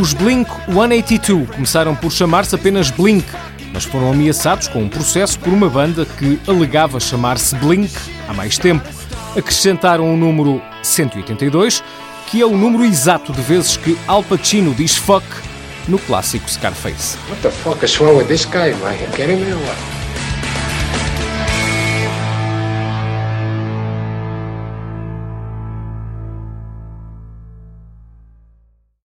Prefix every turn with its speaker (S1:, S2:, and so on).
S1: Os Blink 182 começaram por chamar-se apenas Blink, mas foram ameaçados com um processo por uma banda que alegava chamar-se Blink há mais tempo. Acrescentaram o número 182, que é o número exato de vezes que Al Pacino diz fuck no clássico Scarface.
S2: What the fuck is wrong with this guy? I kidding me or what?